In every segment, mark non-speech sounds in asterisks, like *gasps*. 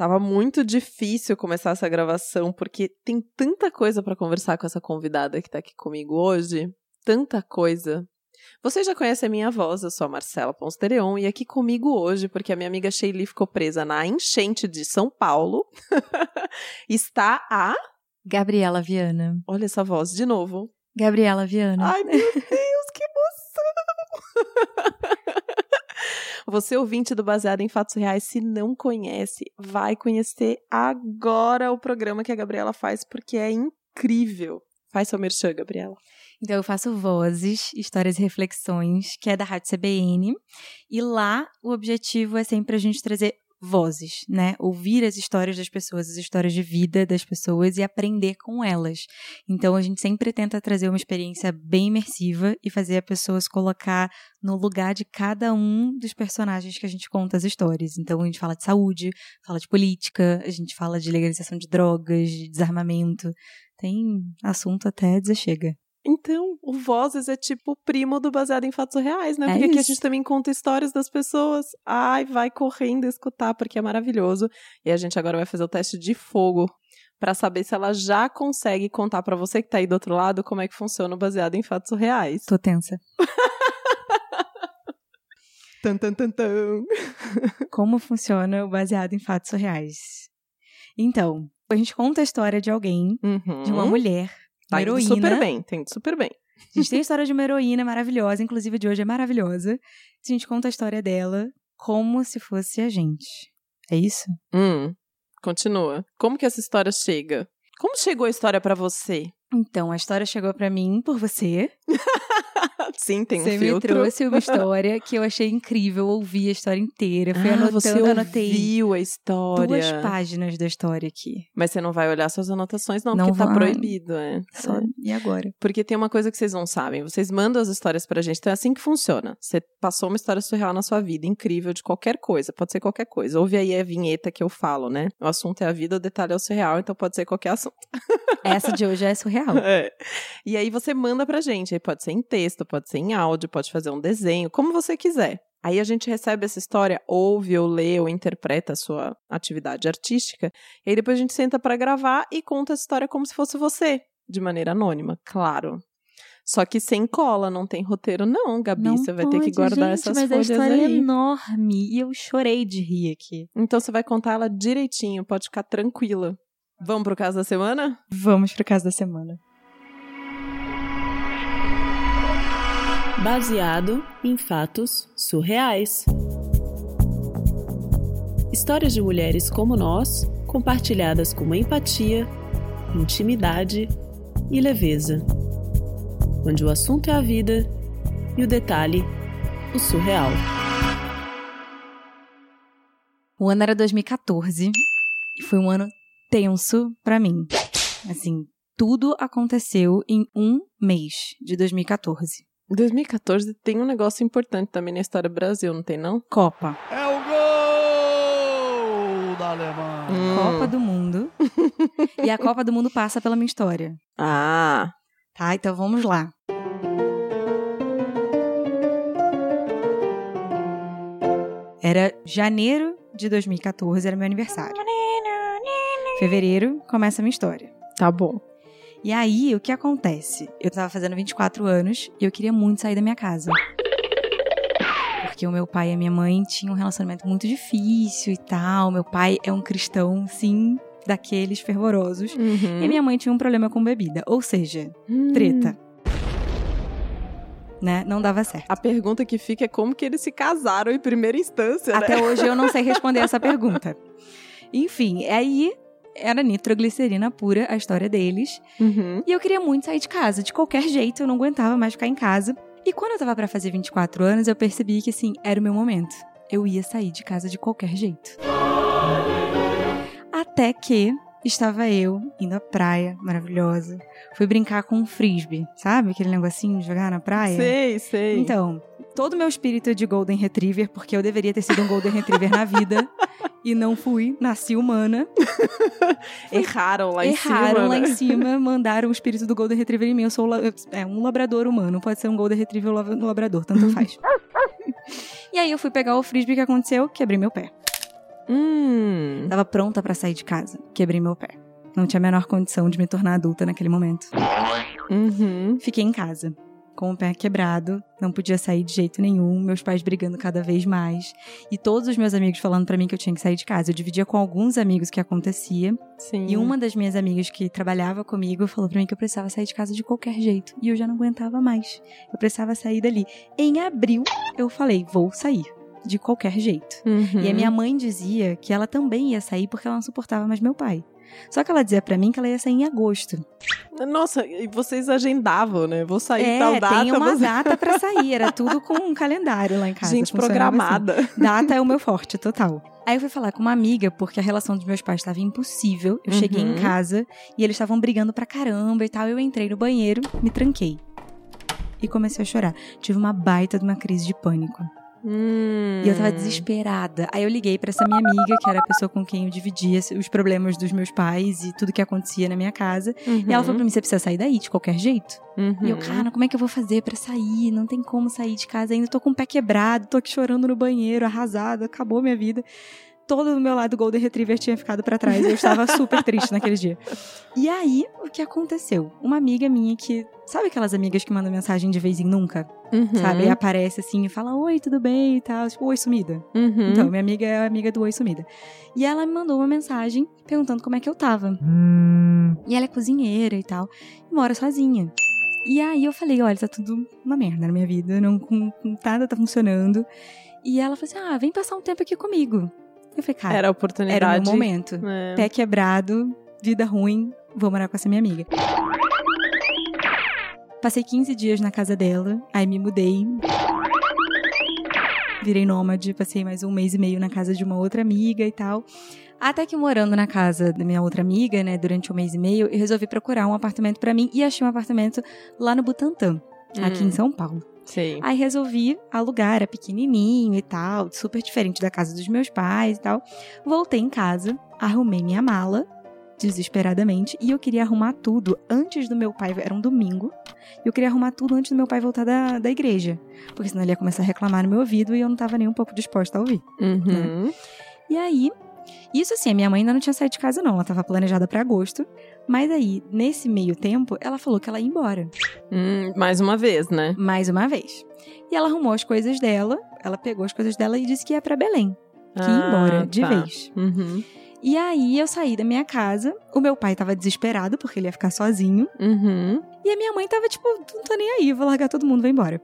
Tava muito difícil começar essa gravação porque tem tanta coisa para conversar com essa convidada que tá aqui comigo hoje, tanta coisa. Você já conhece a minha voz, eu sou a Marcela Ponstereon e aqui comigo hoje, porque a minha amiga Sheili ficou presa na enchente de São Paulo, *laughs* está a Gabriela Viana. Olha essa voz de novo. Gabriela Viana. Ai, meu Deus, que emoção! *laughs* Você, ouvinte do Baseado em Fatos Reais, se não conhece, vai conhecer agora o programa que a Gabriela faz, porque é incrível. Faz seu merchan, Gabriela. Então, eu faço Vozes, Histórias e Reflexões, que é da Rádio CBN. E lá, o objetivo é sempre a gente trazer vozes, né? Ouvir as histórias das pessoas, as histórias de vida das pessoas e aprender com elas. Então a gente sempre tenta trazer uma experiência bem imersiva e fazer a pessoa se colocar no lugar de cada um dos personagens que a gente conta as histórias. Então a gente fala de saúde, fala de política, a gente fala de legalização de drogas, de desarmamento. Tem assunto até dizer chega. Então, o Vozes é tipo o primo do baseado em fatos reais, né? É porque aqui a gente também conta histórias das pessoas. Ai, vai correndo escutar, porque é maravilhoso. E a gente agora vai fazer o teste de fogo pra saber se ela já consegue contar pra você que tá aí do outro lado como é que funciona o baseado em fatos reais. Tô tensa. *laughs* Tan, tan, tan, tan. Como funciona o baseado em fatos reais? Então, a gente conta a história de alguém, Uhum. de uma mulher, Tá uma heroína. super bem, tá indo super bem. A gente tem a história de uma heroína maravilhosa, inclusive a de hoje é maravilhosa. A gente conta a história dela como se fosse a gente. É isso? Hum, continua. Como que essa história chega? Como chegou a história pra você? Então, a história chegou pra mim por você. *laughs* *laughs* Sim, tem um você me filtro. trouxe uma *laughs* história que eu achei incrível, ouvi a história inteira, fui ah, anotando, você anotei ouviu a história. duas páginas da história aqui. Mas você não vai olhar suas anotações, não, Não porque tá vai. proibido, é. Só É. e agora? Porque tem uma coisa que vocês não sabem. Vocês mandam as histórias pra gente. Então é assim que funciona. Você passou uma história surreal na sua vida, incrível, de qualquer coisa. Pode ser qualquer coisa. Ouve aí a vinheta que eu falo, né? O assunto é a vida, o detalhe é o surreal, então pode ser qualquer *laughs* assunto. Essa de hoje é surreal. É. E aí você manda pra gente. Aí pode ser em texto, pode ser em áudio, pode fazer um desenho, como você quiser. Aí a gente recebe essa história, ouve ou lê ou interpreta a sua atividade artística, e aí depois a gente senta pra gravar e conta essa história como se fosse você, de maneira anônima, claro. Só que sem cola, não tem roteiro não, Gabi, Não você vai ter que guardar gente, essas mas a história é aí. enorme e eu chorei de rir aqui. Então você vai contar ela direitinho, pode ficar tranquila. Vamos pro caso da semana? Vamos pro caso da semana. Baseado em fatos surreais. Histórias de mulheres como nós, compartilhadas com empatia, intimidade e leveza. Onde o assunto é a vida e o detalhe, o surreal. O ano era 2014 e foi um ano tenso pra mim. Assim, tudo aconteceu em um mês de 2014. Em 2014 tem um negócio importante também na história do Brasil, não tem não? Copa. É o gol da Alemanha. Hum. Copa do Mundo. *laughs* e a Copa do Mundo passa pela minha história. Ah, Tá, então vamos lá. Era janeiro de 2014, era meu aniversário. Fevereiro começa a minha história. tá bom. E aí, o que acontece? Eu tava fazendo 24 anos e eu queria muito sair da minha casa. Porque o meu pai e a minha mãe tinham um relacionamento muito difícil e tal. Meu pai é um cristão, sim, daqueles fervorosos. Uhum. E minha mãe tinha um problema com bebida. Ou seja, treta. Né? Não dava certo. A pergunta que fica é como que eles se casaram em primeira instância, né? Até hoje eu não sei responder essa pergunta. *laughs* Enfim, aí era nitroglicerina pura a história deles. Uhum. E eu queria muito sair de casa. De qualquer jeito, eu não aguentava mais ficar em casa. E quando eu tava pra fazer 24 anos, eu percebi que, assim, era o meu momento. Eu ia sair de casa de qualquer jeito. Até que estava eu indo à praia, maravilhosa. Fui brincar com um frisbee, sabe? Aquele negocinho de jogar na praia. Sei, sei. Então, todo o meu espírito é de Golden Retriever, porque eu deveria ter sido um Golden Retriever na vida. *laughs* E não fui, nasci humana. *laughs* Erraram lá em cima. Erraram lá né? em cima, *laughs* mandaram o espírito do Golden Retriever em mim. Eu sou é, um labrador humano, pode ser um Golden Retriever ou lava- um labrador, tanto *laughs* faz. e aí eu fui pegar o frisbee, que aconteceu? Quebrei meu pé. Hum. Tava pronta pra sair de casa. Quebrei meu pé. Não tinha a menor condição de me tornar adulta naquele momento. Uhum. Fiquei em casa, com o pé quebrado, não podia sair de jeito nenhum, meus pais brigando cada vez mais, e todos os meus amigos falando pra mim que eu tinha que sair de casa. Eu dividia com alguns amigos o que acontecia, Sim. e uma das minhas amigas que trabalhava comigo falou pra mim que eu precisava sair de casa de qualquer jeito, e eu já não aguentava mais. Eu precisava sair dali. Em abril, eu falei: "Vou sair." De qualquer jeito. Uhum. E a minha mãe dizia que ela também ia sair porque ela não suportava mais meu pai. Só que ela dizia pra mim que ela ia sair em agosto. Nossa, e vocês agendavam, né? Vou sair é, tal data. tem uma você- data pra *laughs* sair. Era tudo com um calendário lá em casa. Gente funcionava programada. assim. Data é o meu forte, total. Aí eu fui falar com uma amiga, porque a relação dos meus pais estava impossível. Eu cheguei em Uhum. casa e eles estavam brigando pra caramba e tal. Eu entrei no banheiro, me tranquei. E comecei a chorar. Tive uma baita de uma crise de pânico. Hum. E eu tava desesperada. Aí eu liguei pra essa minha amiga, que era a pessoa com quem eu dividia os problemas dos meus pais e tudo que acontecia na minha casa. Uhum. E ela falou pra mim: você precisa sair daí de qualquer jeito. Uhum. E eu, cara, como é que eu vou fazer pra sair? Não tem como sair de casa ainda. Tô com o pé quebrado, tô aqui chorando no banheiro, arrasada, acabou minha vida. Todo do meu lado Golden Retriever tinha ficado pra trás. Eu estava super triste naquele dia. E aí, o que aconteceu? Uma amiga minha que. Sabe aquelas amigas que mandam mensagem de vez em nunca? Uhum. Sabe? E aparece assim e fala: Oi, tudo bem e tal. Tipo, oi, sumida. Uhum. Então, minha amiga é a amiga do Oi Sumida. E ela me mandou uma mensagem perguntando como é que eu tava. E ela é cozinheira e tal. E mora sozinha. E aí eu falei, olha, tá tudo uma merda na minha vida. Não, nada tá funcionando. E ela falou assim, ah, vem passar um tempo aqui comigo. Eu falei, cara, Era a era, oportunidade. o meu momento. É. Pé quebrado, vida ruim, vou morar com essa minha amiga. Passei 15 dias na casa dela, aí me mudei. Virei nômade, passei mais um mês e meio na casa de uma outra amiga e tal. Até que morando na casa da minha outra amiga, né, durante um mês e meio, eu resolvi procurar um apartamento pra mim e achei um apartamento lá no Butantã, aqui Hum. em São Paulo. Sim. Aí resolvi alugar, era pequenininho e tal, super diferente da casa dos meus pais e tal. Voltei em casa, arrumei minha mala, desesperadamente, e eu queria arrumar tudo antes do meu pai, era um domingo, e eu queria arrumar tudo antes do meu pai voltar da, da igreja, porque senão ele ia começar a reclamar no meu ouvido e eu não tava nem um pouco disposta a ouvir. Uhum. E aí, isso assim, a minha mãe ainda não tinha saído de casa não, ela tava planejada pra agosto, mas aí, nesse meio tempo, ela falou que ela ia embora. Hum, mais uma vez, né? mais uma vez. E ela arrumou as coisas dela, ela pegou as coisas dela e disse que ia pra Belém, que ia Ah, embora de tá. vez. Uhum. E aí eu saí da minha casa, o meu pai tava desesperado porque ele ia ficar sozinho, Uhum. e a minha mãe tava tipo, não tô nem aí, vou largar todo mundo, vou embora.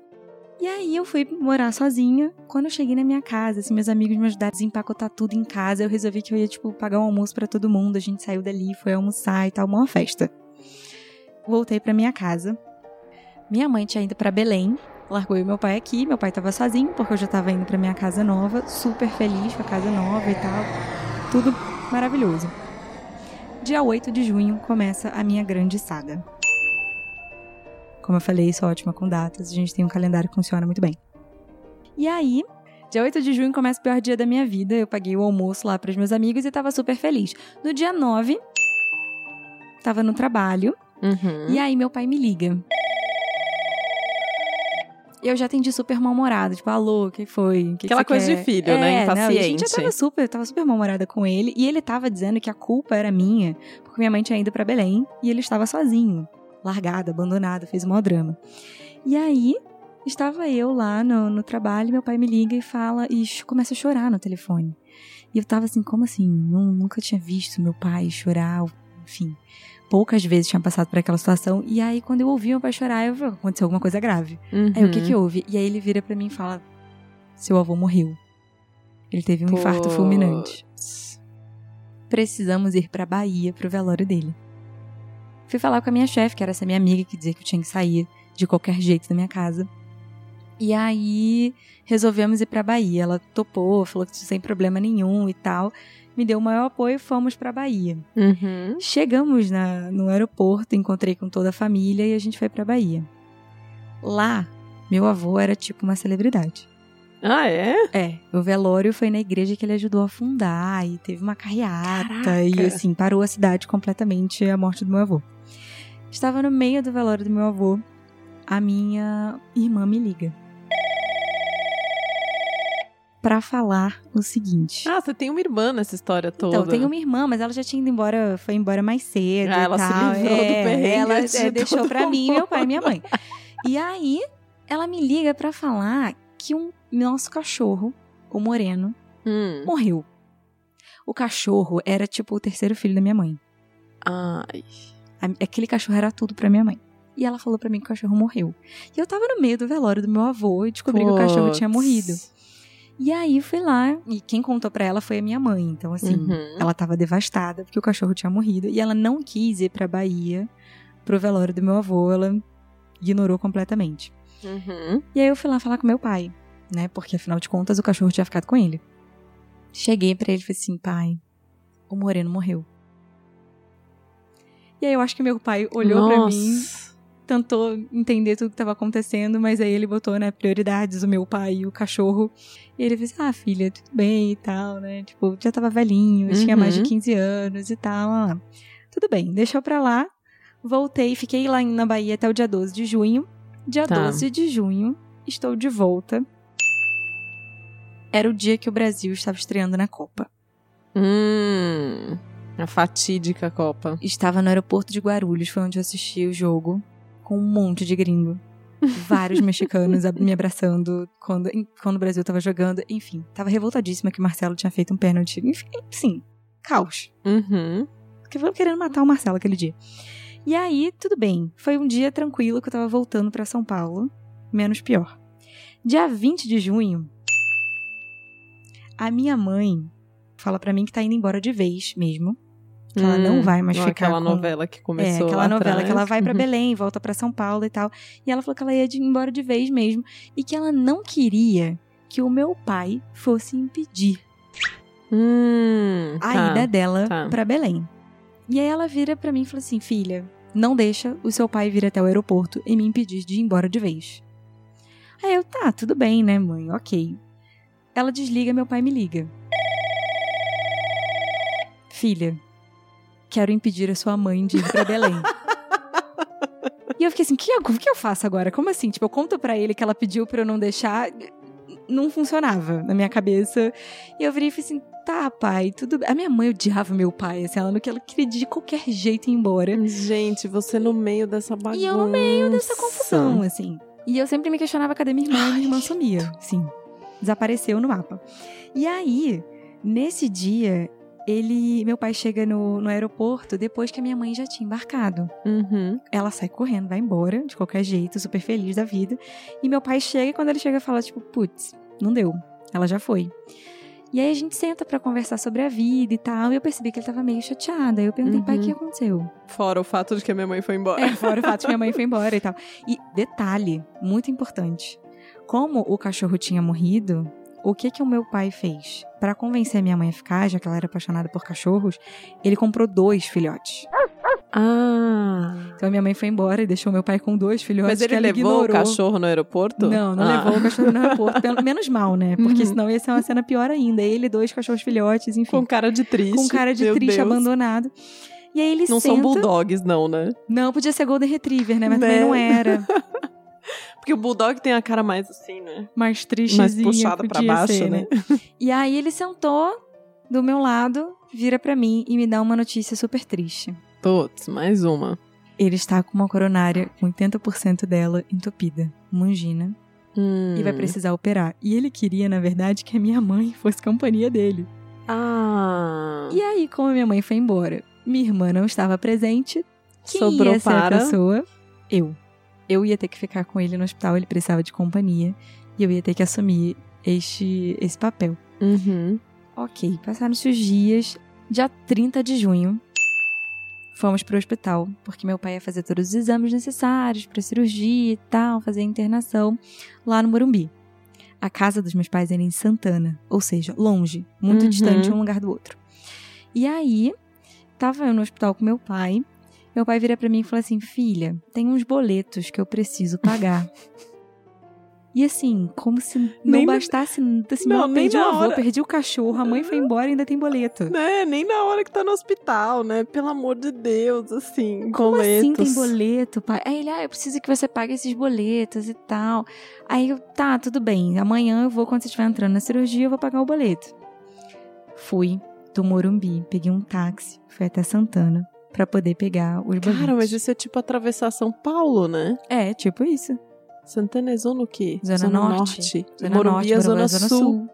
E aí eu fui morar sozinha. Quando eu cheguei na minha casa, assim, meus amigos me ajudaram a desempacotar tudo em casa. Eu resolvi que eu ia, tipo, pagar um almoço pra todo mundo. A gente saiu dali, foi almoçar e tal, uma festa. Voltei pra minha casa. Minha mãe tinha ido pra Belém. Largou e meu pai aqui. Meu pai tava sozinho, porque eu já tava indo pra minha casa nova. Super feliz com a casa nova e tal. Tudo maravilhoso. Dia 8 de junho começa a minha grande saga. Como eu falei, sou ótima com datas. A gente tem um calendário que funciona muito bem. E aí, dia 8 de junho começa o pior dia da minha vida. Eu paguei o almoço lá pros meus amigos e tava super feliz. No dia 9, tava no trabalho. Uhum. E aí meu pai me liga. Eu já atendi super mal-humorada, tipo, alô, o que foi? Que que Aquela você coisa quer? de filho, né? É, não, e a gente já Impaciente. tava super, tava super mal-humorada com ele. E ele tava dizendo que a culpa era minha, porque minha mãe tinha ido pra Belém e ele estava sozinho, largado, abandonado, fez maior drama. E aí, estava eu lá no, no trabalho, meu pai me liga e fala, e começa a chorar no telefone. E eu tava assim, como assim? Nun- nunca tinha visto meu pai chorar, enfim. Poucas vezes tinha passado por aquela situação. E aí, quando eu ouvi meu pai chorar, eu falei, aconteceu alguma coisa grave. Uhum. Aí, o que que houve? E aí ele vira pra mim e fala, seu avô morreu. Ele teve um infarto fulminante. Precisamos ir pra Bahia pro velório dele. Fui falar com a minha chefe, que era essa minha amiga que dizia que eu tinha que sair de qualquer jeito da minha casa. E aí resolvemos ir pra Bahia. Ela topou, falou que sem problema nenhum e tal. Me deu o maior apoio e fomos pra Bahia. Uhum. Chegamos na, no aeroporto, encontrei com toda a família e a gente foi pra Bahia. Lá, meu avô era tipo uma celebridade. Ah, é? É, o velório foi na igreja que ele ajudou a fundar e teve uma carreata Caraca. e assim, parou a cidade completamente a morte do meu avô. Estava no meio do velório do meu avô, a minha irmã me liga. pra falar o seguinte. Ah, você tem uma irmã nessa história toda. Então, eu tenho uma irmã, mas ela já tinha ido embora, foi embora mais cedo. Ah, ela se tal. livrou do É, perrengue Ela de *laughs* deixou pra mim, meu pai e minha mãe. E aí, ela me liga pra falar que um nosso cachorro, o Moreno, Hum. morreu. O cachorro era tipo o terceiro filho da minha mãe. Ai. Aquele cachorro era tudo pra minha mãe. E ela falou pra mim que o cachorro morreu. E eu tava no meio do velório do meu avô e descobri que o cachorro tinha morrido. E aí fui lá, e quem contou pra ela foi a minha mãe. Então, assim, Uhum. ela tava devastada porque o cachorro tinha morrido. E ela não quis ir pra Bahia pro velório do meu avô. Ela ignorou completamente. Uhum. E aí eu fui lá falar com meu pai, né? Porque afinal de contas o cachorro tinha ficado com ele. Cheguei pra ele e falei assim: pai, o Moreno morreu. E aí eu acho que meu pai olhou pra mim, tentou entender tudo que estava acontecendo, mas aí ele botou, né, prioridades, o meu pai e o cachorro. E ele fez, ah, filha, tudo bem e tal, né? Tipo, já tava velhinho, tinha mais de Uhum. 15 anos e tal. ah, Tudo bem, deixou pra lá. Voltei, fiquei lá na Bahia até o dia 12 de junho. Dia Tá. 12 de junho, estou de volta. Era o dia que o Brasil estava estreando na Copa. Hum. A fatídica Copa. Estava no aeroporto de Guarulhos, foi onde eu assisti o jogo, com um monte de gringo. Vários *laughs* mexicanos me abraçando quando, quando o Brasil tava jogando. Enfim, tava revoltadíssima que o Marcelo tinha feito um pênalti. Enfim, sim, caos. Uhum. Porque foram querendo matar o Marcelo aquele dia. E aí, tudo bem. Foi um dia tranquilo que eu tava voltando pra São Paulo. Menos pior. Dia 20 de junho, a minha mãe fala pra mim que tá indo embora de vez mesmo. Que ela não Hum, vai mais não ficar Aquela com... novela que começou É, aquela novela atrás. que ela vai pra Uhum. Belém, volta pra São Paulo e tal. E ela falou que ela ia de- embora de vez mesmo. E que ela não queria que o meu pai fosse impedir Hum, a tá. ida dela tá. pra Belém. E aí ela vira pra mim e fala assim: Filha, não deixa o seu pai vir até o aeroporto e me impedir de ir embora de vez. Aí eu, tá, tudo bem, né, mãe? Ok. Ela desliga, meu pai me liga. Filha, quero impedir a sua mãe de ir pra Belém. e eu fiquei assim, o que, que eu faço agora? Como assim? Tipo, eu conto pra ele que ela pediu pra eu não deixar. Não funcionava na minha cabeça. E eu virei e falei assim, tá, pai, tudo bem. A minha mãe odiava meu pai, assim, ela não ela queria de qualquer jeito ir embora. Gente, você no meio dessa bagunça. E eu no meio dessa confusão, assim. E eu sempre me questionava cadê minha irmã, e minha irmã sumia. Sim. Desapareceu no mapa. E aí, nesse dia, ele. Meu pai chega no, no aeroporto depois que a minha mãe já tinha embarcado. Uhum. Ela sai correndo, vai embora, de qualquer jeito, super feliz da vida. E meu pai chega e quando ele chega, fala, tipo, putz, não deu. Ela já foi. E aí a gente senta pra conversar sobre a vida e tal. E eu percebi que ele tava meio chateado. Aí eu perguntei, pai, o que Uhum. aconteceu? Fora o fato de que a minha mãe foi embora. É, fora o fato de que minha mãe foi embora e tal. E detalhe, muito importante. Como o cachorro tinha morrido, o que que o meu pai fez? Pra convencer a minha mãe a ficar, já que ela era apaixonada por cachorros, ele comprou dois filhotes. Ah. Então a minha mãe foi embora e deixou meu pai com dois filhotes Mas ele levou ignorou. o cachorro no aeroporto? Não, não Ah. levou o cachorro no aeroporto. Pelo *laughs* menos mal, né? Porque Uhum. senão ia ser uma cena pior ainda. Ele, dois cachorros filhotes, enfim. Com cara de triste. Com cara de Meu triste, Deus. abandonado. E aí ele Não senta... são bulldogs, não, né? Não, podia ser Golden Retriever, né? Mas Né? também não era. *laughs* Porque o bulldog tem a cara mais assim, né? Mais tristezinha. Mais puxada pra baixo, ser, né? E aí ele sentou do meu lado, vira pra mim e me dá uma notícia super triste. Putz, mais uma. Ele está com uma coronária com 80% dela entupida, uma angina, Hum. e vai precisar operar. E ele queria, na verdade, que a minha mãe *laughs* fosse companhia dele. Ah. E aí, como a minha mãe foi embora, minha irmã não estava presente, quem Sobrou ia ser para- a pessoa? Eu. Eu ia ter que ficar com ele no hospital, ele precisava de companhia, e eu ia ter que assumir este, esse papel. Uhum. Ok, passaram-se os dias. Dia 30 de junho, fomos pro hospital, porque meu pai ia fazer todos os exames necessários pra cirurgia e tal, fazer a internação lá no Morumbi. A casa dos meus pais era em Santana, ou seja, longe, muito Uhum. distante um lugar do outro. E aí, tava eu no hospital com meu pai. Meu pai vira pra mim e fala assim: Filha, tem uns boletos que eu preciso pagar. *laughs* E assim, como se não Nem bastasse, assim, Não, nem perdi o avô, hora. perdi o cachorro, a mãe foi embora e ainda tem boleto. *laughs* Né? Nem na hora que tá no hospital, né? Pelo amor de Deus, assim, Como assim boletos. tem boleto, pai? Aí ele, ah, eu preciso que você pague esses boletos e tal. Aí eu, tá, tudo bem. Amanhã eu vou, quando você estiver entrando na cirurgia, eu vou pagar o boleto. Fui do Morumbi, peguei um táxi, fui até Santana pra poder pegar os boletos. Cara, mas isso é tipo atravessar São Paulo, né? É, tipo isso. Santana é zona o quê? Zona Norte. Zona é Norte, zona, Morumbi é Zona Sul.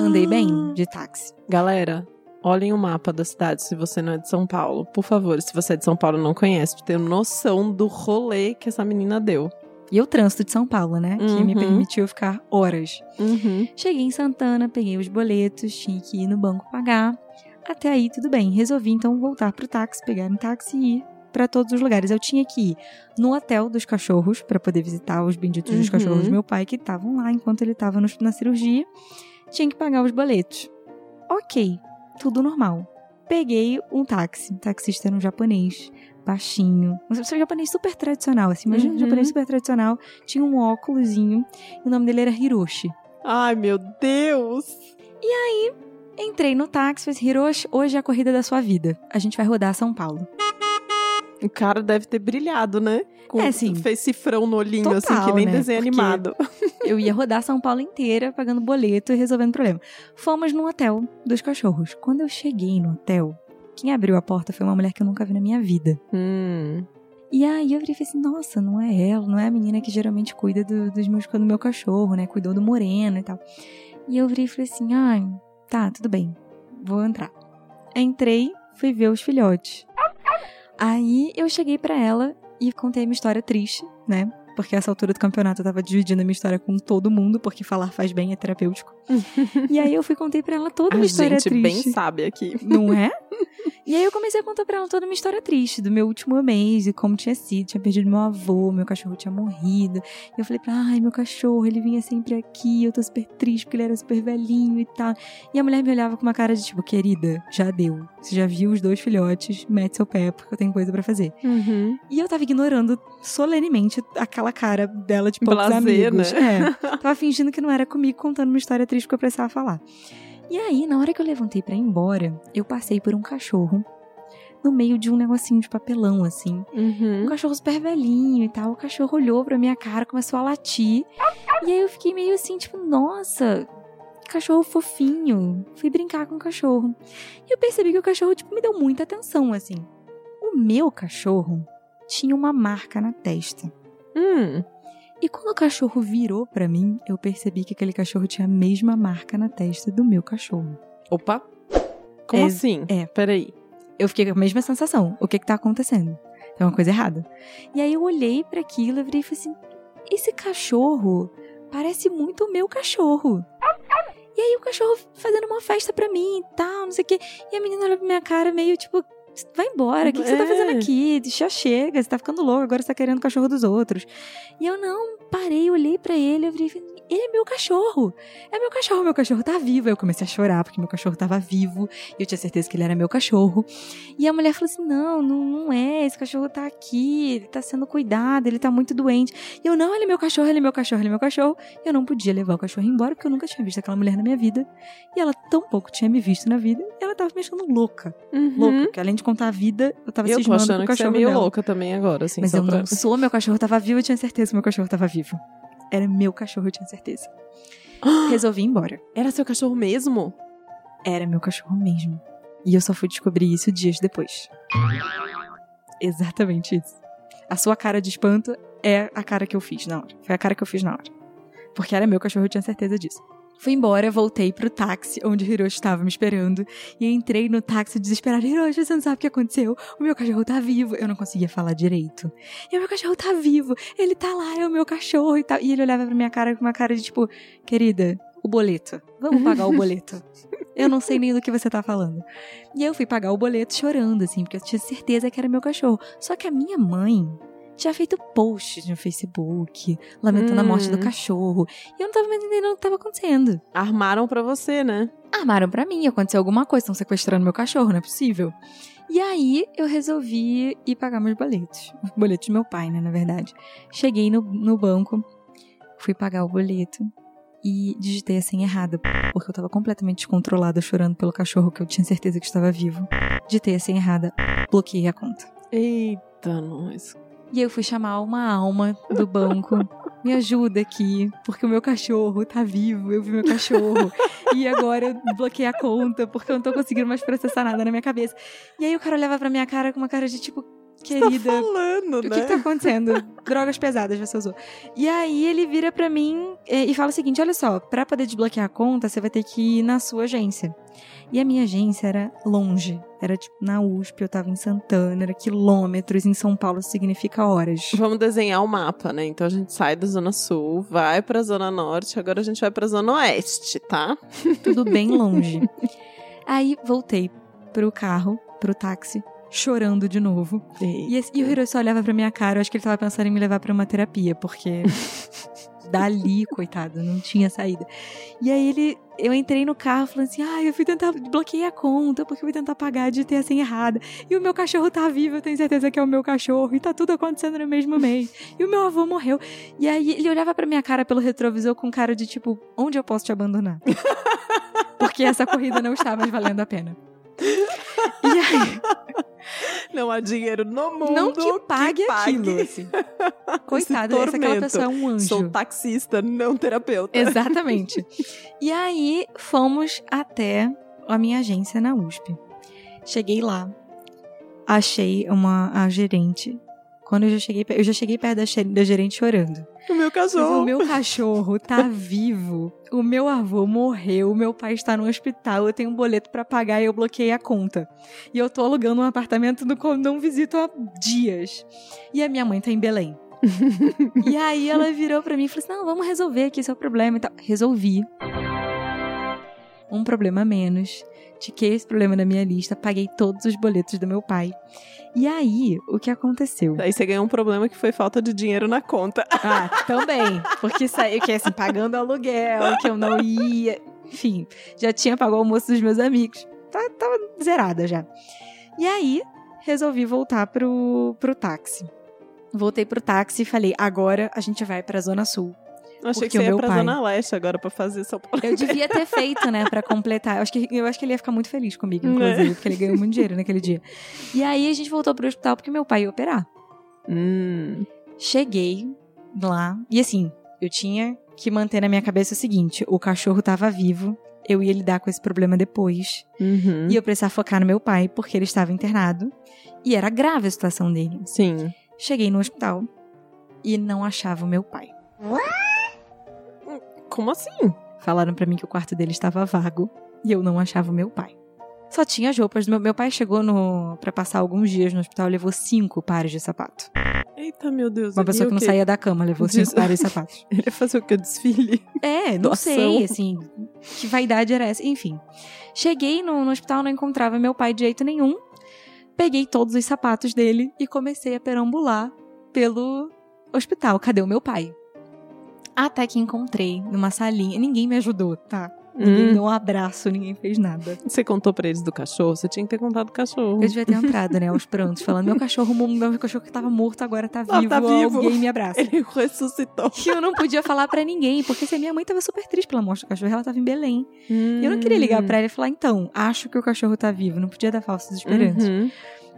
Andei bem *gasps* de táxi. Galera, olhem o mapa da cidade se você não é de São Paulo. Por favor, se você é de São Paulo e não conhece, ter noção do rolê que essa menina deu. E o trânsito de São Paulo, né? Que me Uhum. permitiu ficar horas. Uhum. Cheguei em Santana, peguei os boletos, tinha que ir no banco pagar. Até aí, tudo bem. Resolvi então voltar pro táxi, pegar um táxi e ir pra todos os lugares. Eu tinha que ir no hotel dos cachorros pra poder visitar os benditos dos Uhum. cachorros do meu pai que estavam lá enquanto ele tava no- na cirurgia. Tinha que pagar os boletos. Ok, tudo normal. Peguei um táxi. O taxista era um japonês, baixinho. Um japonês super tradicional, assim. Imagina um Uhum. japonês super tradicional. Tinha um óculosinho. E o nome dele era Hiroshi. Ai, meu Deus! Entrei no táxi, falei assim, Hiroshi, hoje é a corrida da sua vida. A gente vai rodar São Paulo. O cara deve ter brilhado, né? Com, É, sim. Fez cifrão no olhinho, assim, Total, que nem né? desenho Porque- animado. *laughs* Eu ia rodar São Paulo inteira, pagando boleto e resolvendo problema. Fomos no hotel dos cachorros. Quando eu cheguei no hotel, quem abriu a porta foi uma mulher que eu nunca vi na minha vida. Hum. E aí eu virei e falei assim, nossa, não é ela, não é a menina que geralmente cuida do, dos meus, do meu cachorro, né? Cuidou do moreno e tal. E eu virei e falei assim, ai, tá, tudo bem, vou entrar. Entrei, fui ver os filhotes. Aí eu cheguei pra ela e contei a minha história triste, né? Porque essa altura do campeonato eu tava dividindo a minha história com todo mundo, porque falar faz bem é terapêutico. *laughs* e aí eu fui contei pra ela toda A uma história gente bem triste. sabe aqui. Não é? *laughs* E aí eu comecei a contar pra ela toda uma história triste do meu último mês e como tinha sido. Tinha perdido meu avô, meu cachorro tinha morrido. E eu falei pra ela, ai, meu cachorro, ele vinha sempre aqui, eu tô super triste porque ele era super velhinho e tal. E a mulher me olhava com uma cara de tipo, querida, já deu. Você já viu os dois filhotes, mete seu pé porque eu tenho coisa pra fazer. Uhum. E eu tava ignorando solenemente aquela cara dela de poucos amigos. né? É. Tava fingindo que não era comigo contando uma história triste que eu precisava falar. E aí, na hora que eu levantei pra ir embora, eu passei por um cachorro no meio de um negocinho de papelão, assim. Um Uhum. cachorro super velhinho e tal. O cachorro olhou pra minha cara, começou a latir. E aí eu fiquei meio assim, tipo, nossa, cachorro fofinho. Fui brincar com o cachorro. E eu percebi que o cachorro, tipo, me deu muita atenção, assim. O meu cachorro tinha uma marca na testa. Hum. E quando o cachorro virou pra mim, eu percebi que aquele cachorro tinha a mesma marca na testa do meu cachorro. Opa. Como É- assim? é. Peraí. Eu fiquei com a mesma sensação. O que que tá acontecendo? Tem uma coisa errada. E aí eu olhei pra aquilo e virei e falei assim: esse cachorro parece muito o meu cachorro. E aí o cachorro fazendo uma festa pra mim e tal, não sei o quê. E a menina olha pra minha cara meio tipo. Vai embora, o que, que você tá É. fazendo aqui? Já chega, você tá ficando louco, agora você tá querendo o cachorro dos outros. E eu não parei, olhei pra ele, eu e falei, ele é meu cachorro. É meu cachorro, meu cachorro tá vivo. Aí eu comecei a chorar porque meu cachorro tava vivo. E eu tinha certeza que ele era meu cachorro. E a mulher falou assim: não, não, não é. Esse cachorro tá aqui, ele tá sendo cuidado, ele tá muito doente. E eu, não, ele é meu cachorro, ele é meu cachorro, ele é meu cachorro. E eu não podia levar o cachorro embora porque eu nunca tinha visto aquela mulher na minha vida. E ela tão pouco tinha me visto na vida. E ela tava me achando louca. Uhum. Louca. Porque além de contar a vida, eu tava Eu tô cismando com achando o que você é cachorro meio dela. louca também agora, assim. Mas eu pra... não sou, meu cachorro tava vivo, eu tinha certeza que meu cachorro tava vivo. Era meu cachorro, eu tinha certeza. *gasps* Resolvi ir embora. Era seu cachorro mesmo? Era meu cachorro mesmo. E eu só fui descobrir isso dias depois. Exatamente isso. A sua cara de espanto é a cara que eu fiz na hora. Foi a cara que eu fiz na hora. Porque era meu cachorro, eu tinha certeza disso. Fui embora, voltei pro táxi onde Hiroshi estava me esperando. E entrei no táxi desesperada. Hiroshi, você não sabe o que aconteceu? O meu cachorro tá vivo. Eu não conseguia falar direito. E o meu cachorro tá vivo. Ele tá lá, é o meu cachorro e tal. E ele olhava pra minha cara com uma cara de tipo, querida, o boleto. Vamos pagar o boleto. *laughs* Eu não sei nem do que você tá falando. E eu fui pagar o boleto chorando, assim, porque eu tinha certeza que era meu cachorro. Só que a minha mãe tinha feito posts no Facebook, lamentando a morte do Hum. cachorro. E eu não tava entendendo o que tava acontecendo. Armaram pra você, né? Armaram pra mim, aconteceu alguma coisa, estão sequestrando meu cachorro, não é possível. E aí eu resolvi ir pagar meus boletos. Os boletos do meu pai, né, na verdade. Cheguei no, no banco, fui pagar o boleto e digitei a senha errada, porque eu tava completamente descontrolada, chorando pelo cachorro que eu tinha certeza que estava vivo. Digitei a senha errada, bloqueei a conta. Eita, nós. E eu fui chamar uma alma do banco. Me ajuda aqui, porque o meu cachorro tá vivo, eu vi meu cachorro. e agora eu bloqueei a conta, porque eu não tô conseguindo mais processar nada na minha cabeça. E aí o cara olhava pra minha cara com uma cara de tipo, querida. Tá falando, O que, né? que tá acontecendo? Drogas pesadas você usou. E aí ele vira pra mim eh, e fala o seguinte: olha só, pra poder desbloquear a conta, você vai ter que ir na sua agência. E a minha agência era longe. Era tipo na USP, eu tava em Santana, era quilômetros, em São Paulo significa horas. Vamos desenhar o mapa, né? Então a gente sai da Zona Sul, vai pra Zona Norte, agora a gente vai pra Zona Oeste, tá? *laughs* Tudo bem longe. Aí voltei pro carro, pro táxi, chorando de novo. E, esse- e o Hiroshi só olhava pra minha cara, eu acho que ele tava pensando em me levar pra uma terapia, porque *laughs* dali, coitado, não tinha saída. E aí ele, eu entrei no carro falando assim, ah, eu fui tentar, bloqueei a conta, porque eu fui tentar pagar de ter a senha errada. E o meu cachorro tá vivo, eu tenho certeza que é o meu cachorro, e tá tudo acontecendo no mesmo mês. E o meu avô morreu. E aí ele olhava pra minha cara pelo retrovisor com cara de tipo, onde eu posso te abandonar? *laughs* Porque essa corrida não está mais valendo a pena. E aí, *laughs* Não há dinheiro no mundo não que pague, aquilo, assim. *laughs* Coitada, essa aquela pessoa é um anjo. Sou taxista, não terapeuta. Exatamente. *laughs* e aí fomos até a minha agência na USP. Cheguei lá, achei uma a gerente. Quando eu já cheguei, eu já cheguei perto da gerente chorando. O meu Mas cachorro. o meu cachorro tá vivo. O meu avô morreu. O meu pai está no hospital. Eu tenho um boleto pra pagar e eu bloqueei a conta. E eu tô alugando um apartamento no qual não visito há dias. E a minha mãe tá em Belém. *laughs* e aí ela virou pra mim e falou assim: Não, vamos resolver aqui seu problema e tal. Resolvi. Um problema a menos. Tiquei esse problema na minha lista, paguei todos os boletos do meu pai. E aí, o que aconteceu? Aí você ganhou um problema que foi falta de dinheiro na conta. *laughs* Ah, também. Porque saiu que assim, pagando aluguel, que eu não ia. Enfim, já tinha pago o almoço dos meus amigos. Tá- Tava zerada já. E aí, resolvi voltar pro, pro táxi. Voltei pro táxi e falei: agora a gente vai pra Zona Sul. Eu achei Porque que você ia pra pai- Zona Leste agora pra fazer São Paulo. Eu devia ter *laughs* feito, né, pra completar. Eu acho, que, eu acho que ele ia ficar muito feliz comigo, Né? inclusive, porque ele ganhou muito dinheiro naquele dia. E aí a gente voltou pro hospital porque meu pai ia operar. Hum. Cheguei lá e assim, eu tinha que manter na minha cabeça o seguinte: o cachorro tava vivo, eu ia lidar com esse problema depois. Uhum. E eu precisava focar no meu pai, porque ele estava internado. E era grave a situação dele. Sim. Cheguei no hospital e não achava o meu pai. Como assim? Falaram pra mim que o quarto dele estava vago e eu não achava o meu pai. Só tinha as roupas do meu, meu pai chegou no para passar alguns dias no hospital, levou cinco pares de sapato. Eita, meu Deus. Uma pessoa que não saía da cama levou Diz- cinco pares de sapatos. *laughs* Ele ia fazer o que? Desfile? É, não Doação. sei, assim, que vaidade era essa. Enfim, cheguei no, no hospital, não encontrava meu pai de jeito nenhum. Peguei todos os sapatos dele e comecei a perambular pelo hospital. Cadê o meu pai? Até que encontrei numa salinha. Ninguém me ajudou, tá? Ninguém Hum. deu um abraço, ninguém fez nada. Você contou pra eles do cachorro? Você tinha que ter contado do cachorro. Eu devia ter entrado, né, aos prantos, falando: meu cachorro, meu cachorro que tava morto agora tá Ah, vivo, tá vivo. alguém me abraça. Ele ressuscitou. E eu não podia falar pra ninguém, porque se a minha mãe tava super triste pela morte do cachorro, ela tava em Belém. E eu não queria ligar Hum. pra ela e falar, então, acho que o cachorro tá vivo. Não podia dar falsas esperanças. Uhum.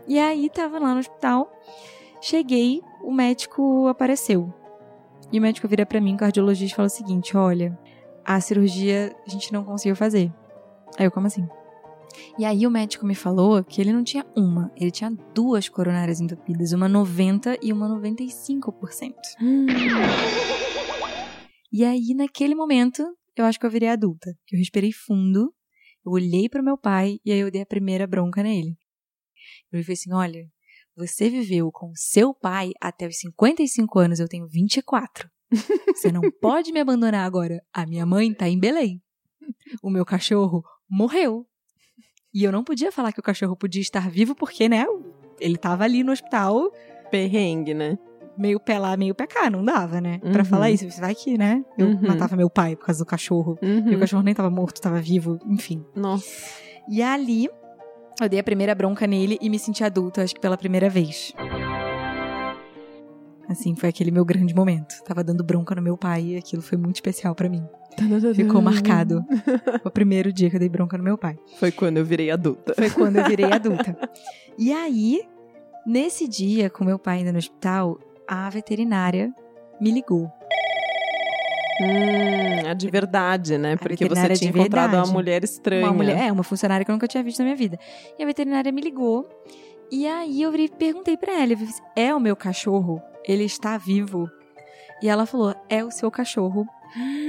E aí, tava lá no hospital. Cheguei, o médico apareceu. E o médico vira pra mim, o cardiologista, e fala o seguinte: olha, a cirurgia a gente não conseguiu fazer. Aí eu, como assim? E aí o médico me falou que ele não tinha uma, ele tinha duas coronárias entupidas, uma 90 e uma 95%. E aí, naquele momento, eu acho que eu virei adulta. Que eu respirei fundo, eu olhei pro meu pai e aí eu dei a primeira bronca nele. Eu falei assim: olha, você viveu com seu pai até os 55 anos, eu tenho 24. Você não *laughs* pode me abandonar agora. A minha mãe tá em Belém. O meu cachorro morreu. E eu não podia falar que o cachorro podia estar vivo porque, né, ele tava ali no hospital Perrengue, né? meio pé lá, meio pé cá, não dava, né? Pra Uhum. falar isso, vai que, né? Eu Uhum. matava meu pai por causa do cachorro. Uhum. E o cachorro nem tava morto, tava vivo, enfim. Nossa. E ali, eu dei a primeira bronca nele e me senti adulta, acho que pela primeira vez. Assim, foi aquele meu grande momento. Tava dando bronca no meu pai e aquilo foi muito especial pra mim. Ficou marcado. o primeiro dia que eu dei bronca no meu pai. Foi quando eu virei adulta. Foi quando eu virei adulta. E aí, nesse dia, com meu pai ainda no hospital, a veterinária me ligou. Hum, a de verdade, né? Porque você tinha de encontrado verdade. uma mulher estranha. Uma mulher, é, uma funcionária que eu nunca tinha visto na minha vida. E a veterinária me ligou. E aí eu perguntei pra ela, eu falei, é o meu cachorro? Ele está vivo? E ela falou, é o seu cachorro.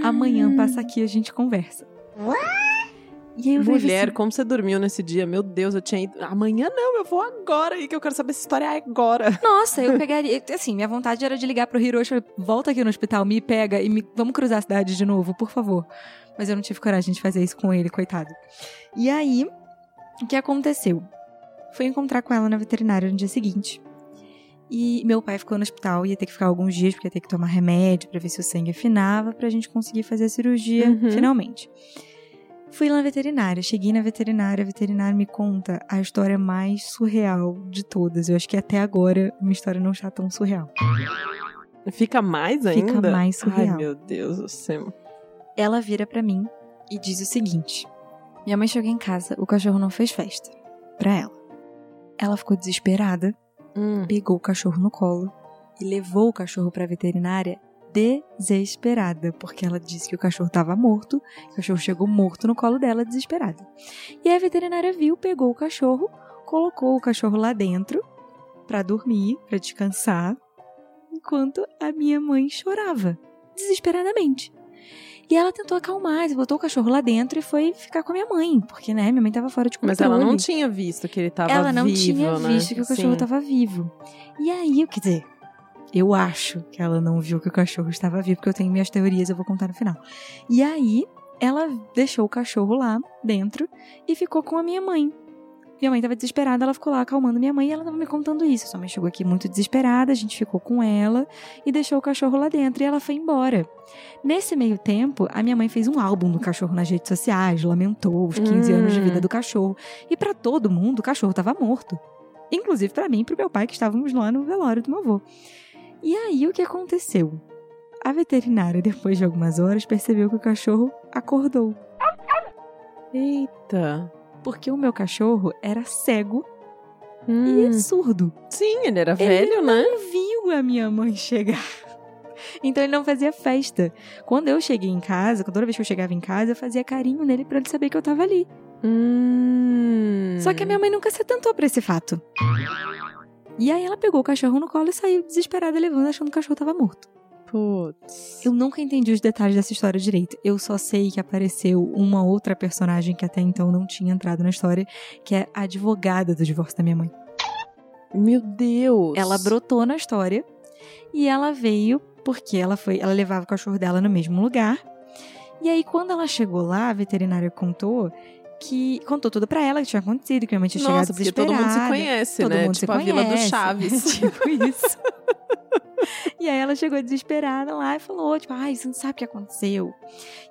Amanhã passa aqui e a gente conversa. Falei Mulher, assim, como você dormiu nesse dia? Meu Deus, eu tinha ido. Amanhã não, eu vou agora aí, que eu quero saber essa história agora. *laughs* Nossa, eu pegaria. Assim, minha vontade era de ligar pro Hiroshi e volta aqui no hospital, me pega e me, vamos cruzar a cidade de novo, por favor. Mas eu não tive coragem de fazer isso com ele, coitado. E aí, o que aconteceu? Fui encontrar com ela na veterinária no dia seguinte. E meu pai ficou no hospital, ia ter que ficar alguns dias, porque ia ter que tomar remédio pra ver se o sangue afinava, pra gente conseguir fazer a cirurgia Uhum. finalmente. Fui lá na veterinária, cheguei na veterinária, a veterinária me conta a história mais surreal de todas. Eu acho que até agora uma história não está tão surreal. Fica mais Fica ainda? mais surreal. Ai, meu Deus do céu. Ela vira pra mim e diz o seguinte: Minha mãe chegou em casa, o cachorro não fez festa. Pra ela. Ela ficou desesperada, Hum. pegou o cachorro no colo e levou o cachorro pra veterinária desesperada, porque ela disse que o cachorro estava morto, o cachorro chegou morto no colo dela, desesperada. E a veterinária viu, pegou o cachorro, colocou o cachorro lá dentro pra dormir, pra descansar, enquanto a minha mãe chorava, desesperadamente. E ela tentou acalmar, botou o cachorro lá dentro e foi ficar com a minha mãe, porque, né, minha mãe tava fora de controle. Mas ela não tinha visto que ele tava Ela não vivo, tinha né? visto que o cachorro Sim. estava vivo. E aí, quer dizer, eu acho que ela não viu que o cachorro estava vivo, porque eu tenho minhas teorias, eu vou contar no final. E aí, ela deixou o cachorro lá dentro e ficou com a minha mãe. Minha mãe estava desesperada, ela ficou lá acalmando minha mãe e ela estava me contando isso. Sua mãe chegou aqui muito desesperada, a gente ficou com ela e deixou o cachorro lá dentro e ela foi embora. Nesse meio tempo, a minha mãe fez um álbum do cachorro nas redes sociais, lamentou os 15 anos de Hum. vida do cachorro. E pra todo mundo, o cachorro estava morto. Inclusive pra mim e pro meu pai, que estávamos lá no velório do meu avô. E aí, o que aconteceu? A veterinária, depois de algumas horas, percebeu que o cachorro acordou. Eita. Porque o meu cachorro era cego Hum. e surdo. Sim, ele era Ele velho, né? Não viu a minha mãe chegar. *laughs* Então ele não fazia festa. Quando eu cheguei em casa, toda vez que eu chegava em casa, eu fazia carinho nele pra ele saber que eu tava ali. Hum. Só que a minha mãe nunca se atentou pra esse fato. E aí ela pegou o cachorro no colo e saiu desesperada levando, achando que o cachorro tava morto. Putz. Eu nunca entendi os detalhes dessa história direito. Eu só sei que apareceu uma outra personagem que até então não tinha entrado na história, que é a advogada do divórcio da minha mãe. Meu Deus. Ela brotou na história e ela veio porque ela foi, ela levava o cachorro dela no mesmo lugar. E aí quando ela chegou lá, a veterinária contou que contou tudo pra ela que tinha acontecido, que minha mãe tinha Nossa, chegado porque todo desesperada. mundo se conhece, Todo né? mundo tipo se a Vila do conhece. Chaves. *laughs* tipo isso. E aí ela chegou desesperada lá e falou, tipo, ai, você não sabe o que aconteceu.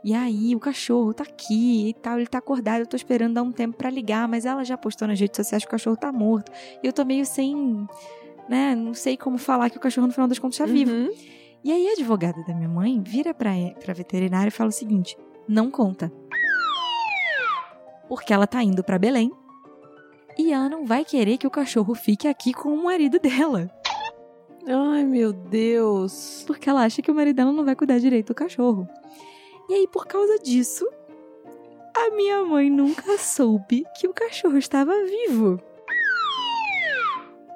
E aí o cachorro tá aqui e tal, ele tá acordado, eu tô esperando dar um tempo pra ligar, mas ela já postou nas redes sociais que o cachorro tá morto. E eu tô meio sem, né, não sei como falar que o cachorro no final das contas tá vivo. Uhum. E aí a advogada da minha mãe vira pra, pra veterinária e fala o seguinte, não conta. Porque ela tá indo pra Belém e ela não vai querer que o cachorro fique aqui com o marido dela. Ai, meu Deus. Porque ela acha que o marido dela não vai cuidar direito do cachorro. E aí, por causa disso, a minha mãe nunca soube que o cachorro estava vivo.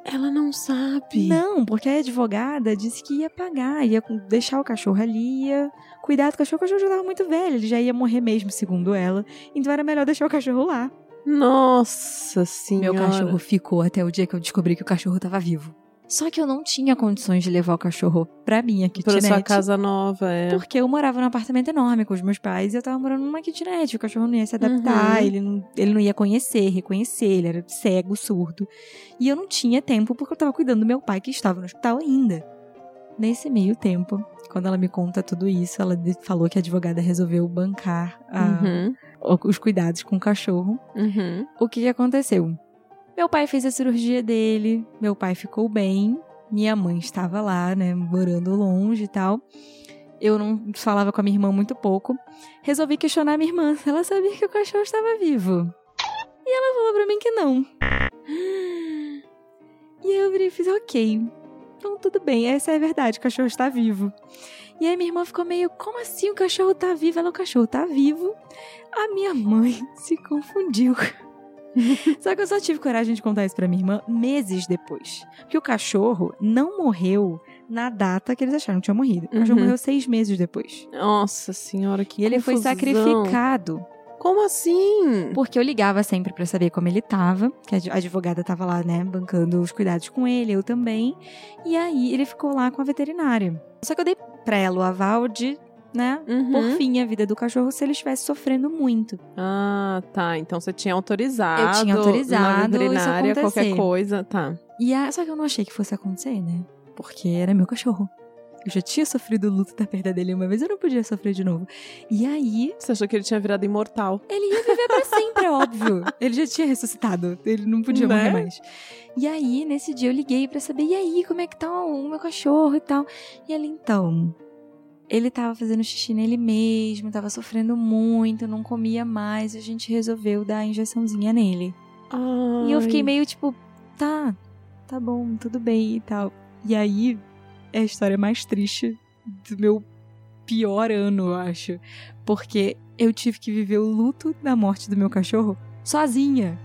Ela não sabe. Não, porque a advogada disse que ia pagar, ia deixar o cachorro ali, ia cuidar do cachorro. O cachorro já estava muito velho, ele já ia morrer mesmo, segundo ela. Então era melhor deixar o cachorro lá. Nossa senhora. Meu cachorro ficou até o dia que eu descobri que o cachorro estava vivo. Só que eu não tinha condições de levar o cachorro pra minha Pra kitnet. sua casa nova, é. Porque eu morava num apartamento enorme com os meus pais e eu tava morando numa kitnet. O cachorro não ia se adaptar, Uhum. ele, não, ele não ia conhecer, reconhecer, ele era cego, surdo. E eu não tinha tempo porque eu tava cuidando do meu pai que estava no hospital ainda. Nesse meio tempo, quando ela me conta tudo isso, ela falou que a advogada resolveu bancar a- Uhum. os cuidados com o cachorro. Uhum. O que aconteceu? Meu pai fez a cirurgia dele, meu pai ficou bem, Minha mãe estava lá, né, morando longe e tal. Eu não falava com a minha irmã muito pouco. Resolvi questionar a minha irmã se *laughs* ela sabia que o cachorro estava vivo. E ela falou pra mim que não. E eu virei e fiz, ok. Então tudo bem, essa é a verdade, o cachorro está vivo. E aí minha irmã ficou meio, como assim o cachorro tá vivo? Ela, o cachorro tá vivo. A minha mãe *laughs* se confundiu. só que eu só tive coragem de contar isso pra minha irmã meses depois. Porque o cachorro não morreu na data que eles acharam que tinha morrido. O cachorro Uhum. morreu seis meses depois. Nossa senhora, que E ele foi confusão. sacrificado. Como assim? Porque eu ligava sempre pra saber como ele tava, que a ad- a advogada tava lá, né, bancando os cuidados com ele, eu também. E aí ele ficou lá com a veterinária. Só que eu dei pra ela o aval de, né, Uhum. por fim a vida do cachorro se ele estivesse sofrendo muito. Ah, tá. Então você tinha autorizado. Eu tinha autorizado na veterinária, qualquer coisa. Tá. E a, só que eu não achei que fosse acontecer, né? Porque era meu cachorro. Eu já tinha sofrido o luto da perda dele uma vez, eu não podia sofrer de novo. E aí, Você achou que ele tinha virado imortal? Ele ia viver pra sempre, é óbvio. Ele já tinha ressuscitado. Ele não podia Né? morrer mais. E aí, nesse dia, eu liguei pra saber, e aí, como é que tá o meu cachorro e tal? E ele, então. Ele tava fazendo xixi nele mesmo, tava sofrendo muito, não comia mais. A gente resolveu dar a injeçãozinha nele. E eu fiquei meio tipo, tá, tá bom, tudo bem e tal. E aí, é a história mais triste do meu pior ano, eu acho. Porque eu tive que viver o luto da morte do meu cachorro sozinha.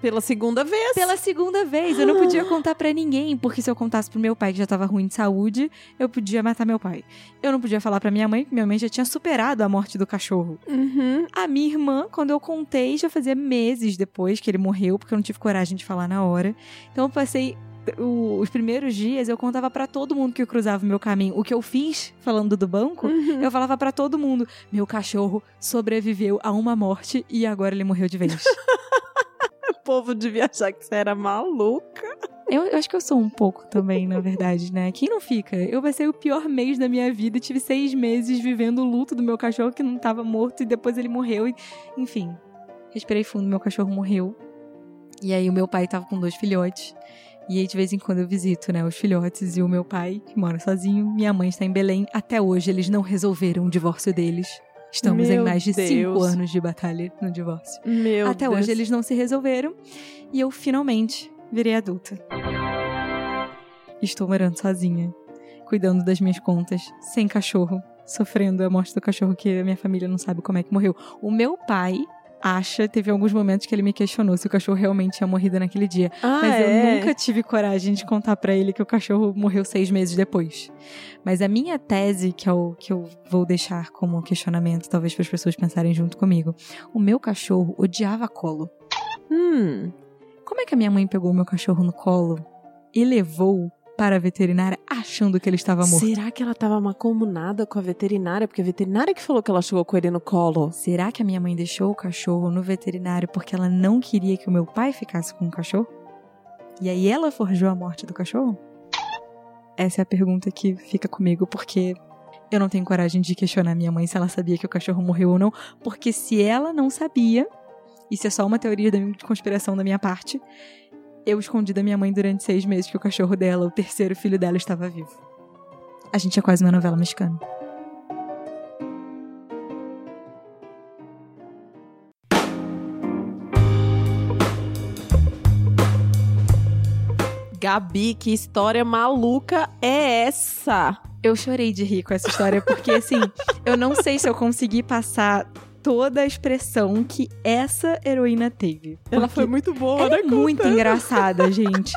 Pela segunda vez. Pela segunda vez. Eu não podia contar pra ninguém, porque se eu contasse pro meu pai que já tava ruim de saúde, eu podia matar meu pai. Eu não podia falar pra minha mãe, que minha mãe já tinha superado a morte do cachorro. Uhum. A minha irmã, quando eu contei, já fazia meses depois que ele morreu, porque eu não tive coragem de falar na hora. Então eu passei o- os primeiros dias, eu contava pra todo mundo que cruzava o meu caminho. O que eu fiz, falando do banco, Uhum. eu falava pra todo mundo: meu cachorro sobreviveu a uma morte e agora ele morreu de vez. *laughs* O povo devia achar que você era maluca. eu, eu acho que eu sou um pouco também, na verdade, né? Quem não fica? Eu passei o pior mês da minha vida, tive seis meses vivendo o luto do meu cachorro que não tava morto e depois ele morreu. E, enfim, respirei fundo, meu cachorro morreu. E aí o meu pai tava com dois filhotes. E aí de vez em quando eu visito, né, os filhotes e o meu pai, que mora sozinho. Minha mãe está em Belém. Até hoje eles não resolveram o divórcio deles. Estamos em Meu mais de cinco Deus. anos de batalha no divórcio. Meu Até Deus. hoje eles não se resolveram e eu finalmente virei adulta. Estou morando sozinha, cuidando das minhas contas, sem cachorro, sofrendo a morte do cachorro que a minha família não sabe como é que morreu. O meu pai acha, teve alguns momentos que ele me questionou se o cachorro realmente tinha morrido naquele dia. Ah, Mas eu é? nunca tive coragem de contar pra ele que o cachorro morreu seis meses depois. Mas a minha tese, que é o que eu vou deixar como questionamento, talvez para as pessoas pensarem junto comigo, o meu cachorro odiava colo. Hum. Como é que a minha mãe pegou o meu cachorro no colo e levou para a veterinária achando que ele estava morto? Será que ela tava macomunada com a veterinária? Porque a veterinária que falou que ela chegou com ele no colo. Será que a minha mãe deixou o cachorro no veterinário porque ela não queria que o meu pai ficasse com o cachorro? E aí ela forjou a morte do cachorro? Essa é a pergunta que fica comigo, porque eu não tenho coragem de questionar minha mãe se ela sabia que o cachorro morreu ou não, porque se ela não sabia, isso é só uma teoria de conspiração da minha parte, eu escondi da minha mãe durante seis meses que o cachorro dela, o terceiro filho dela, estava vivo. A gente é quase uma novela mexicana. Gabi, que história maluca é essa? Eu chorei de rir com essa história, porque assim, eu não sei se eu consegui passar toda a expressão que essa heroína teve. Ela foi muito boa, ela né? é muito contando. engraçada, *laughs* gente.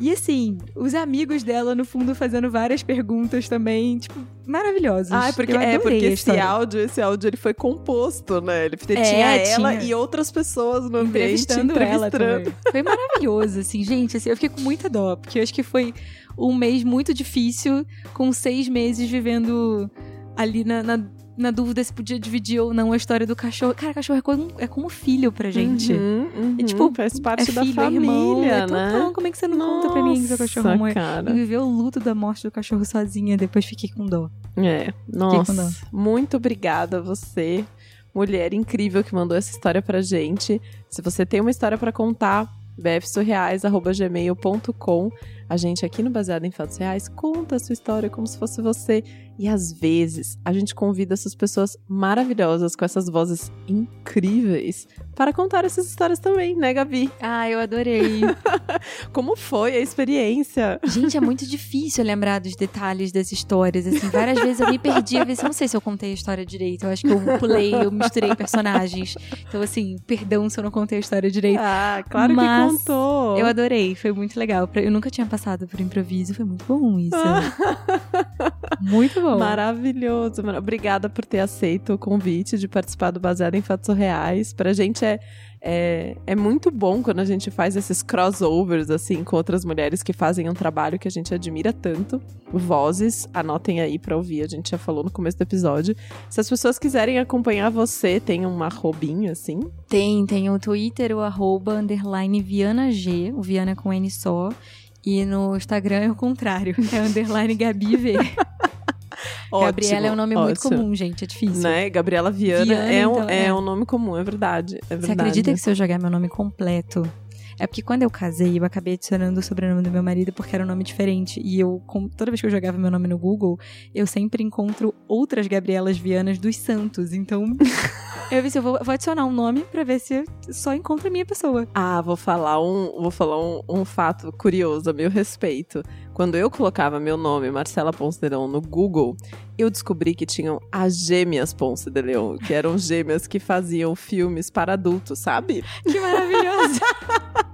E assim, os amigos dela, no fundo, fazendo várias perguntas também, tipo, maravilhosos. Ah, é porque, é porque esse áudio, esse áudio ele foi composto, né? Ele É, tinha ela tinha. e outras pessoas no ambiente entrevistando ela entrevistando. também. Foi maravilhoso, assim, gente. Assim, eu fiquei com muita dó, porque eu acho que foi um mês muito difícil, com seis meses vivendo ali na, na, na dúvida se podia dividir ou não a história do cachorro. Cara, cachorro é como, é como filho pra gente. Uhum, uhum. É tipo, faz É parte da filho, é família, irmão, é né? total. Como é que você não conta pra mim que seu cachorro Nossa, morreu? cara. E viveu o luto da morte do cachorro sozinha, depois fiquei com dó. É, com dó. nossa. Muito obrigada a você, mulher incrível que mandou essa história pra gente. Se você tem uma história pra contar, bfsurreais.gmail.com. A gente aqui no Baseado em Fatos Reais conta a sua história como se fosse você. E às vezes a gente convida essas pessoas maravilhosas com essas vozes incríveis para contar essas histórias também, né, Gabi? Ah, eu adorei. *laughs* como foi a experiência? Gente, é muito difícil lembrar dos detalhes das histórias. Assim, várias vezes eu me perdi. Eu não sei se eu contei a história direito. Eu acho que eu pulei, eu misturei personagens. Então, assim, perdão se eu não contei a história direito. Ah, claro Mas que contou. Eu adorei, foi muito legal. Eu nunca tinha passado por improviso, foi muito bom isso. *laughs* muito bom. Maravilhoso. Obrigada por ter aceito o convite de participar do Baseado em Fatos Reais. Pra gente é, é, é muito bom quando a gente faz esses crossovers, assim, com outras mulheres que fazem um trabalho que a gente admira tanto. Vozes, anotem aí pra ouvir, a gente já falou no começo do episódio. Se as pessoas quiserem acompanhar você, tem uma arrobinha, assim? Tem, tem o Twitter, o arroba, underline Viana G, o Viana com N só. E no Instagram é o contrário, é *laughs* underline Gabi V. Ótimo, Gabriela é um nome ótimo. muito comum, gente, é difícil. Né? Gabriela Viana, Viana, é, um, então, é. é. um nome comum, é verdade. É Você verdade. acredita que se eu jogar meu nome completo? É porque quando eu casei, eu acabei adicionando o sobrenome do meu marido porque era um nome diferente. E eu, toda vez que eu jogava meu nome no Google, eu sempre encontro outras Gabrielas Vianas dos Santos. Então, *laughs* eu vi se eu vou, vou adicionar um nome pra ver se só encontro a minha pessoa. Ah, vou falar um, vou falar um, um fato curioso a meu respeito. Quando eu colocava meu nome, Marcela Ponce de Leon, no Google, eu descobri que tinham as gêmeas Ponce de Leon, que eram gêmeas que faziam filmes para adultos, sabe? Que maravilhoso! *laughs*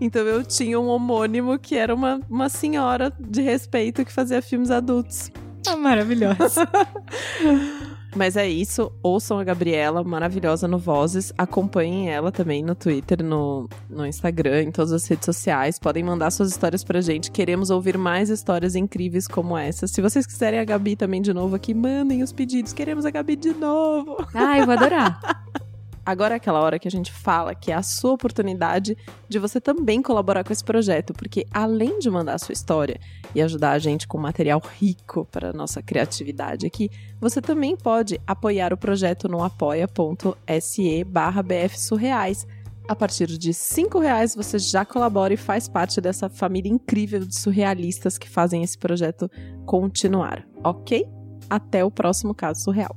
Então eu tinha um homônimo que era uma, uma senhora de respeito que fazia filmes adultos. Ah, maravilhoso. *laughs* Mas é isso, ouçam a Gabriela, maravilhosa no Vozes. Acompanhem ela também no Twitter, no, no Instagram, em todas as redes sociais. Podem mandar suas histórias pra gente. Queremos ouvir mais histórias incríveis como essa. Se vocês quiserem a Gabi também de novo aqui, mandem os pedidos. Queremos a Gabi de novo. Ah, eu vou adorar. *laughs* Agora é aquela hora que a gente fala que é a sua oportunidade de você também colaborar com esse projeto, porque além de mandar a sua história e ajudar a gente com material rico para a nossa criatividade aqui, você também pode apoiar o projeto no apoia.se barra bfsurreais. A partir de cinco reais você já colabora e faz parte dessa família incrível de surrealistas que fazem esse projeto continuar, ok? Até o próximo caso surreal.